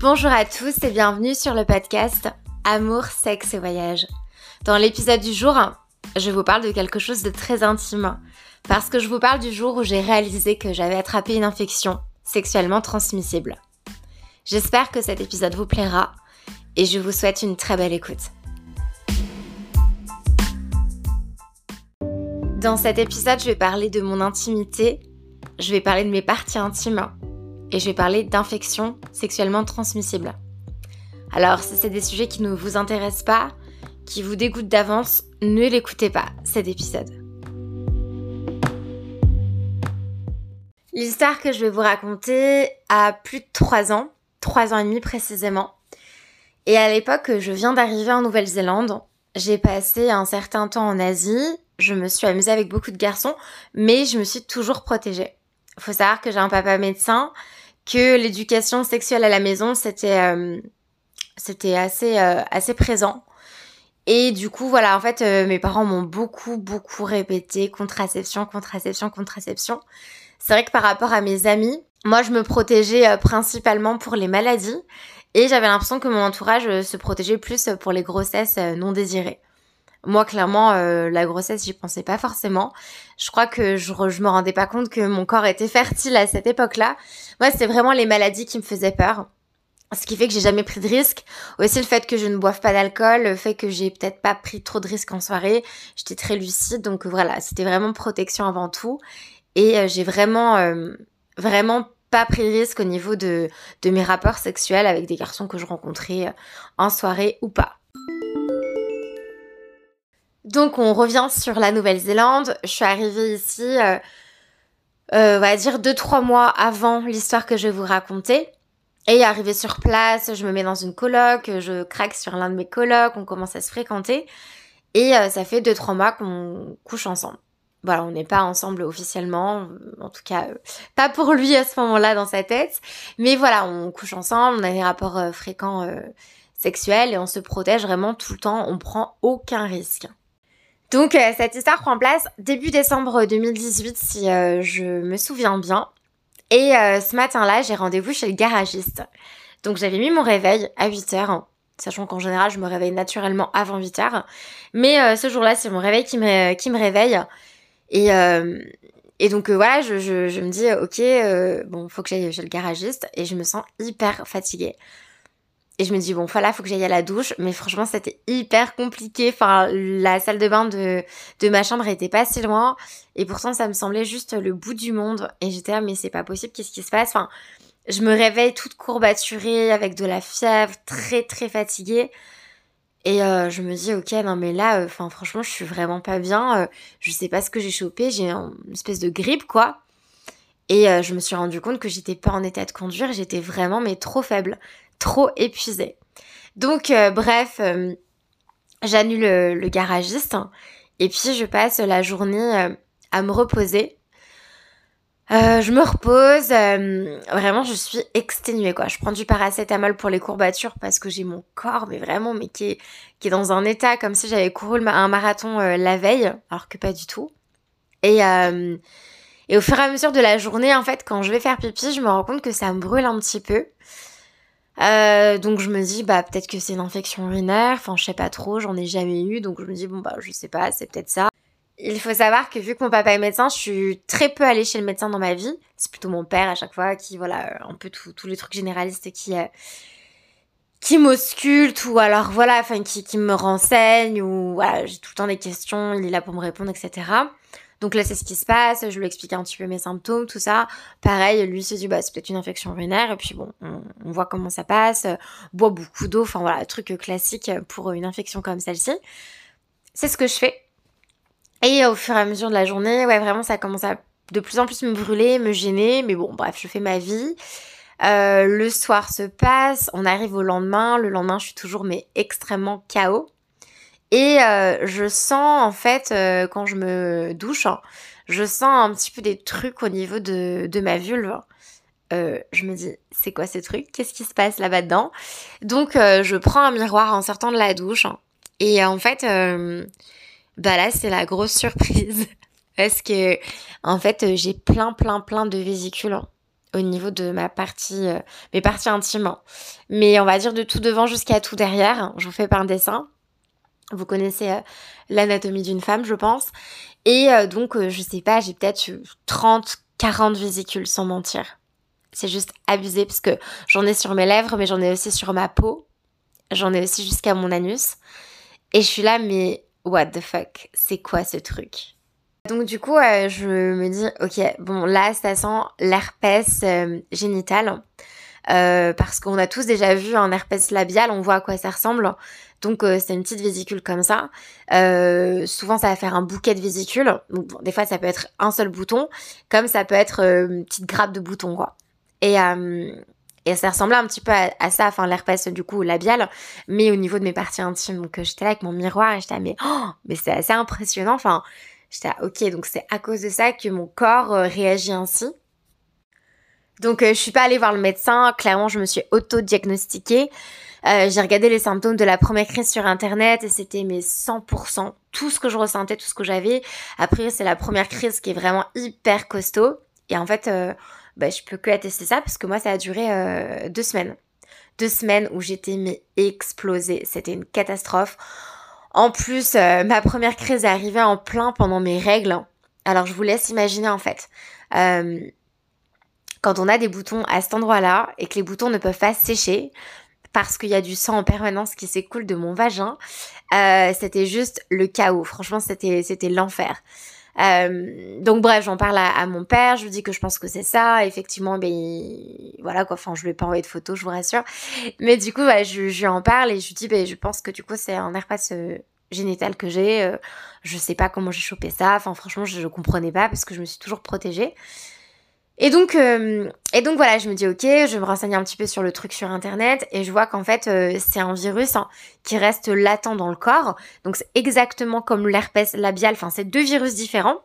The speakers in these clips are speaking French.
Bonjour à tous et bienvenue sur le podcast Amour, sexe et voyage. Dans l'épisode du jour, je vous parle de quelque chose de très intime parce que je vous parle du jour où j'ai réalisé que j'avais attrapé une infection sexuellement transmissible. J'espère que cet épisode vous plaira et je vous souhaite une très belle écoute. Dans cet épisode, je vais parler de mon intimité, je vais parler de mes parties intimes et je vais parler d'infections sexuellement transmissibles. Alors, si c'est des sujets qui ne vous intéressent pas, qui vous dégoûtent d'avance, ne l'écoutez pas, cet épisode. L'histoire que je vais vous raconter a plus de 3 ans, 3 ans et demi précisément. Et à l'époque, je viens d'arriver en Nouvelle-Zélande. J'ai passé un certain temps en Asie je me suis amusée avec beaucoup de garçons, mais je me suis toujours protégée. Faut savoir que j'ai un papa médecin, que l'éducation sexuelle à la maison, c'était euh, c'était assez euh, assez présent. Et du coup, voilà, en fait, euh, mes parents m'ont beaucoup beaucoup répété contraception, contraception, contraception. C'est vrai que par rapport à mes amis, moi, je me protégeais principalement pour les maladies et j'avais l'impression que mon entourage se protégeait plus pour les grossesses non désirées. Moi, clairement, euh, la grossesse, j'y pensais pas forcément. Je crois que je, je me rendais pas compte que mon corps était fertile à cette époque-là. Moi, c'était vraiment les maladies qui me faisaient peur. Ce qui fait que j'ai jamais pris de risques. Aussi le fait que je ne boive pas d'alcool, le fait que j'ai peut-être pas pris trop de risques en soirée. J'étais très lucide, donc voilà, c'était vraiment protection avant tout. Et euh, j'ai vraiment, euh, vraiment pas pris de risque au niveau de mes rapports sexuels avec des garçons que je rencontrais en soirée ou pas. Donc on revient sur la Nouvelle-Zélande. Je suis arrivée ici, euh, euh, on va dire deux trois mois avant l'histoire que je vais vous raconter. Et arrivée sur place, je me mets dans une coloc, je craque sur l'un de mes colocs, on commence à se fréquenter. Et euh, ça fait deux trois mois qu'on couche ensemble. Voilà, on n'est pas ensemble officiellement, en tout cas pas pour lui à ce moment-là dans sa tête. Mais voilà, on couche ensemble, on a des rapports fréquents sexuels et on se protège vraiment tout le temps, on prend aucun risque. Donc euh, cette histoire prend place début décembre 2018 si euh, je me souviens bien. Et euh, ce matin-là, j'ai rendez-vous chez le garagiste. Donc j'avais mis mon réveil à 8h, sachant qu'en général, je me réveille naturellement avant 8h. Mais ce jour-là, c'est mon réveil qui me, qui me réveille. Et, et donc voilà, je, je, je, me dis, ok, bon, faut que j'aille chez le garagiste. Et je me sens hyper fatiguée. Et je me dis, bon, voilà, faut que j'aille à la douche. Mais franchement, c'était hyper compliqué. La salle de bain de, ma chambre était pas si loin. Et pourtant, ça me semblait juste le bout du monde. Et j'étais là, mais c'est pas possible, qu'est-ce qui se passe? Je me réveille toute courbaturée, avec de la fièvre, très très fatiguée. Et euh, je me dis, ok, non mais là, euh, enfin franchement, je suis vraiment pas bien. Euh, je sais pas ce que j'ai chopé. J'ai une espèce de grippe, quoi. Et je me suis rendu compte que j'étais pas en état de conduire. J'étais vraiment, mais trop faible trop épuisée. Donc euh, bref, euh, j'annule le, garagiste et puis je passe la journée euh, à me reposer. je me repose, vraiment je suis exténuée quoi. Je prends du paracétamol pour les courbatures parce que j'ai mon corps mais vraiment mais qui est, qui est dans un état comme si j'avais couru un marathon la veille alors que pas du tout. Et, et au fur et à mesure de la journée en fait quand je vais faire pipi je me rends compte que ça me brûle un petit peu. Euh, donc je me dis bah peut-être que c'est une infection urinaire, enfin je sais pas trop, j'en ai jamais eu, donc je me dis bon bah je sais pas, c'est peut-être ça. Il faut savoir que vu que mon papa est médecin, je suis très peu allée chez le médecin dans ma vie. C'est plutôt mon père à chaque fois qui voilà un peu tous les trucs généralistes qui euh, qui m'ausculte ou alors voilà enfin qui, qui me renseigne ou voilà j'ai tout le temps des questions, il est là pour me répondre etc. Donc là, c'est ce qui se passe. Je lui explique un petit peu mes symptômes, tout ça. Pareil, lui se dit, bah, c'est peut-être une infection urinaire. Et puis bon, on, voit comment ça passe. Boit beaucoup d'eau. Enfin voilà, truc classique pour une infection comme celle-ci. C'est ce que je fais. Et au fur et à mesure de la journée, ouais, vraiment, ça commence à de plus en plus me brûler, me gêner. Mais bon, bref, je fais ma vie. Euh, le soir se passe, on arrive au lendemain. Le lendemain, je suis toujours mais extrêmement chaos. Et euh, je sens en fait euh, quand je me douche, hein, je sens un petit peu des trucs au niveau de, de ma vulve. Euh, je me dis, c'est quoi ces trucs Qu'est-ce qui se passe là-bas dedans? Donc je prends un miroir en sortant de la douche. Hein, et en fait, bah là c'est la grosse surprise. Parce que en fait j'ai plein plein plein de vésicules au niveau de ma partie, mes parties intimes. Mais on va dire de tout devant jusqu'à tout derrière. Je vous fais par un dessin. Vous connaissez euh, l'anatomie d'une femme, je pense. Et donc, je sais pas, j'ai peut-être 30, 40 vésicules sans mentir. C'est juste abusé parce que j'en ai sur mes lèvres, mais j'en ai aussi sur ma peau. J'en ai aussi jusqu'à mon anus. Et je suis là, mais what the fuck, c'est quoi ce truc? Donc du coup, euh, je me dis, ok, bon là, ça sent l'herpès euh, génital. Euh, parce qu'on a tous déjà vu un herpès labial, on voit à quoi ça ressemble. Donc c'est une petite vésicule comme ça. souvent ça va faire un bouquet de vésicules. Donc, des fois ça peut être un seul bouton, comme ça peut être une petite grappe de boutons quoi. Et, et ça ressemblait un petit peu à, ça, enfin l'herpès du coup labial, mais au niveau de mes parties intimes. Donc j'étais là avec mon miroir et j'étais mais oh, mais c'est assez impressionnant. Enfin j'étais ok donc c'est à cause de ça que mon corps euh, réagit ainsi. Donc euh, je suis pas allée voir le médecin. Clairement je me suis auto-diagnostiquée. Euh, j'ai regardé les symptômes de la première crise sur internet et c'était mes 100%, tout ce que je ressentais, tout ce que j'avais. Après c'est la première crise qui est vraiment hyper costaud et en fait bah, je peux que attester ça parce que moi, ça a duré euh, deux semaines. Deux semaines où j'étais mais explosée. C'était une catastrophe. En plus, euh, ma première crise est arrivée en plein pendant mes règles. Alors, je vous laisse imaginer en fait. Euh, quand on a des boutons à cet endroit-là et que les boutons ne peuvent pas sécher parce qu'il y a du sang en permanence qui s'écoule de mon vagin, c'était juste le chaos. Franchement, c'était c'était l'enfer. Euh, donc bref, j'en parle à, mon père, je lui dis que je pense que c'est ça. Effectivement, ben voilà quoi. Enfin, je lui ai pas envoyé de photos, je vous rassure. Mais du coup, je, lui en parle et je lui dis, ben je pense que du coup c'est un herpès euh, génital que j'ai. Euh, je sais pas comment j'ai chopé ça. Enfin, franchement, je, je comprenais pas parce que je me suis toujours protégée. Et donc, euh, et donc voilà, je me dis ok, je me renseigne un petit peu sur le truc sur internet et je vois qu'en fait euh, c'est un virus hein, qui reste latent dans le corps. Donc c'est exactement comme l'herpès labial. Enfin, c'est deux virus différents.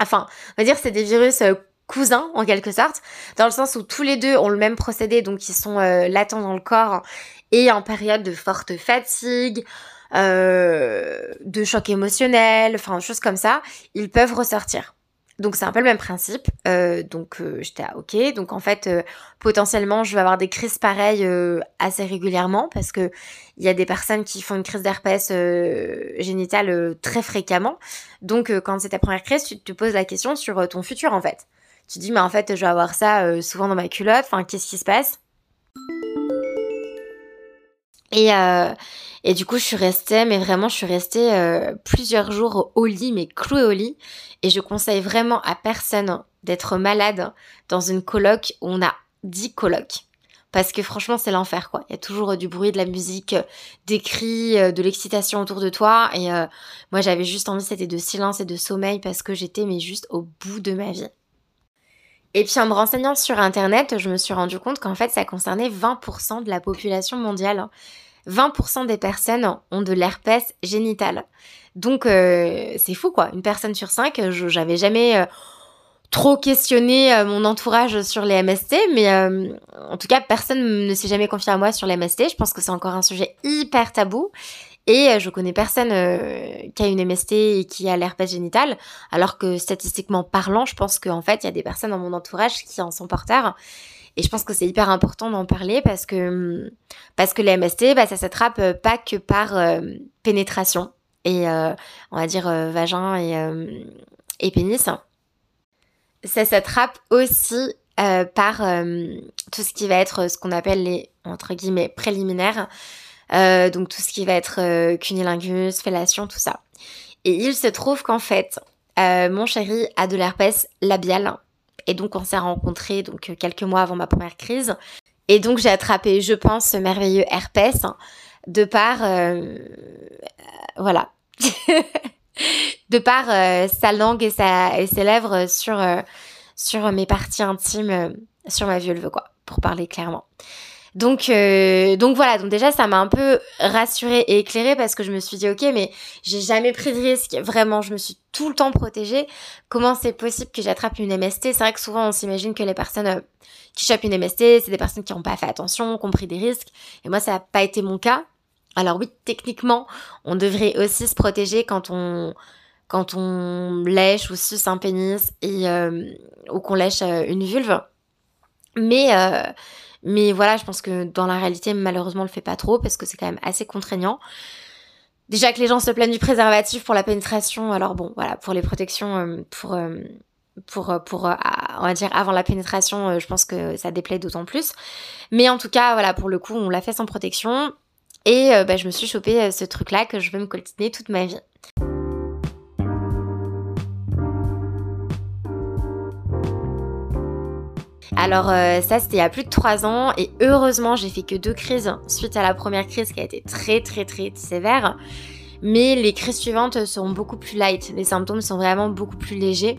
Enfin, on va dire c'est des virus euh, cousins en quelque sorte, dans le sens où tous les deux ont le même procédé, donc ils sont latents dans le corps et en période de forte fatigue. de choc émotionnel, enfin choses comme ça, ils peuvent ressortir. Donc c'est un peu le même principe. Euh, donc euh, j'étais ok. Donc en fait euh, potentiellement je vais avoir des crises pareilles assez régulièrement parce que il y a des personnes qui font une crise d'herpès génitale très fréquemment. Donc quand c'est ta première crise, tu te poses la question sur ton futur en fait. Tu dis mais en fait je vais avoir ça souvent dans ma culotte. Enfin qu'est-ce qui se passe? Et, euh, et du coup, je suis restée, mais vraiment, je suis restée euh, plusieurs jours au lit, mais clouée au lit. Et je conseille vraiment à personne d'être malade dans une coloc où on a 10 colocs. Parce que franchement, c'est l'enfer, quoi. Il y a toujours du bruit, de la musique, des cris, euh, de l'excitation autour de toi. Et moi, j'avais juste envie, c'était de silence et de sommeil parce que j'étais, mais juste au bout de ma vie. Et puis en me renseignant sur Internet, je me suis rendu compte qu'en fait, ça concernait 20% de la population mondiale. 20% des personnes ont de l'herpès génital. Donc euh, c'est fou quoi, une personne sur cinq, j'avais jamais euh, trop questionné euh, mon entourage sur les MST, mais en tout cas personne ne s'est jamais confié à moi sur les MST. Je pense que c'est encore un sujet hyper tabou. Et je connais personne qui a une MST et qui a l'herpès génital, alors que statistiquement parlant, je pense qu'en fait, il y a des personnes dans mon entourage qui en sont porteurs. Et je pense que c'est hyper important d'en parler parce que, parce que les MST, bah, ça s'attrape euh, pas que par euh, pénétration et, euh, on va dire, vagin et, et pénis. Ça s'attrape aussi par tout ce qui va être ce qu'on appelle les, entre guillemets, préliminaires. donc tout ce qui va être cunilingus, fellation, tout ça. Et il se trouve qu'en fait, mon chéri a de l'herpès labial et donc on s'est rencontrés donc euh, quelques mois avant ma première crise. Et donc j'ai attrapé, je pense, ce merveilleux herpès de par euh, voilà. de par euh, sa langue et, sa, et ses lèvres sur, sur mes parties intimes, sur ma vulve, quoi, pour parler clairement. Donc, euh, donc voilà, donc déjà ça m'a un peu rassurée et éclairée parce que je me suis dit ok mais j'ai jamais pris de risque, vraiment je me suis tout le temps protégée. Comment c'est possible que j'attrape une MST C'est vrai que souvent on s'imagine que les personnes euh, qui chopent une MST c'est des personnes qui n'ont pas fait attention, qui ont pris des risques et moi ça n'a pas été mon cas. Alors oui, techniquement on devrait aussi se protéger quand on quand on lèche ou suce un pénis euh, ou qu'on lèche une vulve Mais, mais voilà, je pense que dans la réalité, malheureusement, on le fait pas trop parce que c'est quand même assez contraignant. Déjà que les gens se plaignent du préservatif pour la pénétration, alors bon, voilà, pour les protections, pour pour, pour on va dire avant la pénétration, je pense que ça déplaît d'autant plus. Mais en tout cas, voilà, pour le coup, on l'a fait sans protection. Et bah, je me suis chopé ce truc-là que je vais me coltiner toute ma vie. Alors euh, ça c'était il y a plus de 3 ans et heureusement j'ai fait que deux crises suite à la première crise qui a été très très très sévère. Mais les crises suivantes seront beaucoup plus light, les symptômes sont vraiment beaucoup plus légers.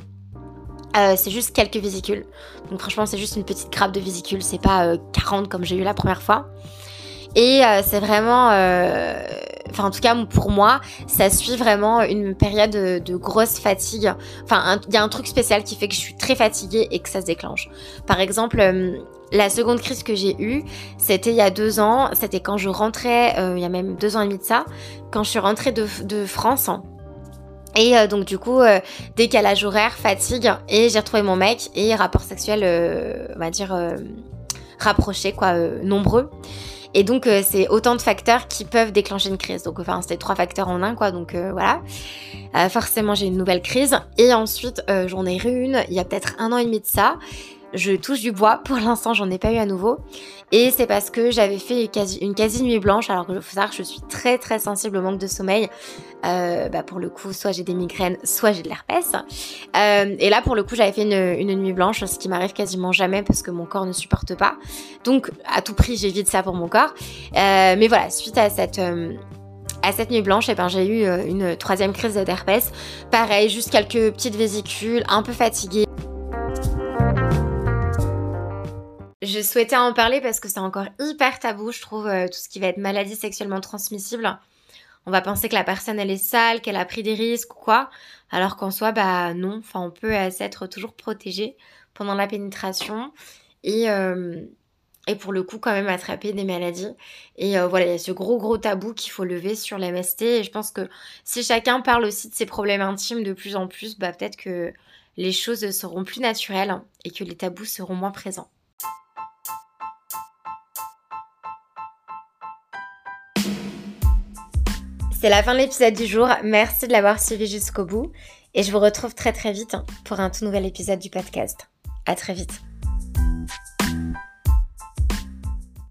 Euh, c'est juste quelques vésicules. Donc franchement c'est juste une petite grappe de vésicules, c'est pas 40 euh, comme j'ai eu la première fois. Et c'est vraiment enfin en tout cas pour moi, ça suit vraiment une période de, grosse fatigue. Enfin, il y a un truc spécial qui fait que je suis très fatiguée et que ça se déclenche. Par exemple, euh, la seconde crise que j'ai eue, c'était il y a deux ans. C'était quand je rentrais, euh, il y a même deux ans et demi de ça, quand je suis rentrée de, France. Et euh, donc du coup, décalage horaire, fatigue, et j'ai retrouvé mon mec et rapport sexuel, on va dire, rapproché, quoi, nombreux. Et donc, euh, c'est autant de facteurs qui peuvent déclencher une crise. Donc, enfin, c'était trois facteurs en un, quoi. Donc, euh, voilà. Euh, forcément, j'ai une nouvelle crise. Et ensuite, j'en ai eu une il y a peut-être un an et demi de ça. Je touche du bois. Pour l'instant, j'en ai pas eu à nouveau. Et c'est parce que j'avais fait une quasi, nuit blanche. Alors que faut savoir que je suis très très sensible au manque de sommeil. Euh, bah pour le coup, soit j'ai des migraines, soit j'ai de l'herpès. Euh, et là, pour le coup, j'avais fait une, nuit blanche, ce qui m'arrive quasiment jamais parce que mon corps ne supporte pas. Donc, à tout prix, j'évite ça pour mon corps. Euh, mais voilà, suite à cette à cette nuit blanche, eh ben, j'ai eu une troisième crise d'herpès. Pareil, juste quelques petites vésicules, un peu fatiguée. Je souhaitais en parler parce que c'est encore hyper tabou, je trouve, euh, tout ce qui va être maladie sexuellement transmissible. On va penser que la personne, elle est sale, qu'elle a pris des risques ou quoi, alors qu'en soi, bah non, enfin, on peut s'être toujours protégé pendant la pénétration et, euh, et pour le coup, quand même attraper des maladies. Et euh, voilà, il y a ce gros, gros tabou qu'il faut lever sur l'MST. Et je pense que si chacun parle aussi de ses problèmes intimes de plus en plus, bah peut-être que les choses seront plus naturelles et que les tabous seront moins présents. C'est la fin de l'épisode du jour. Merci de l'avoir suivi jusqu'au bout. Et je vous retrouve très très vite pour un tout nouvel épisode du podcast. À très vite.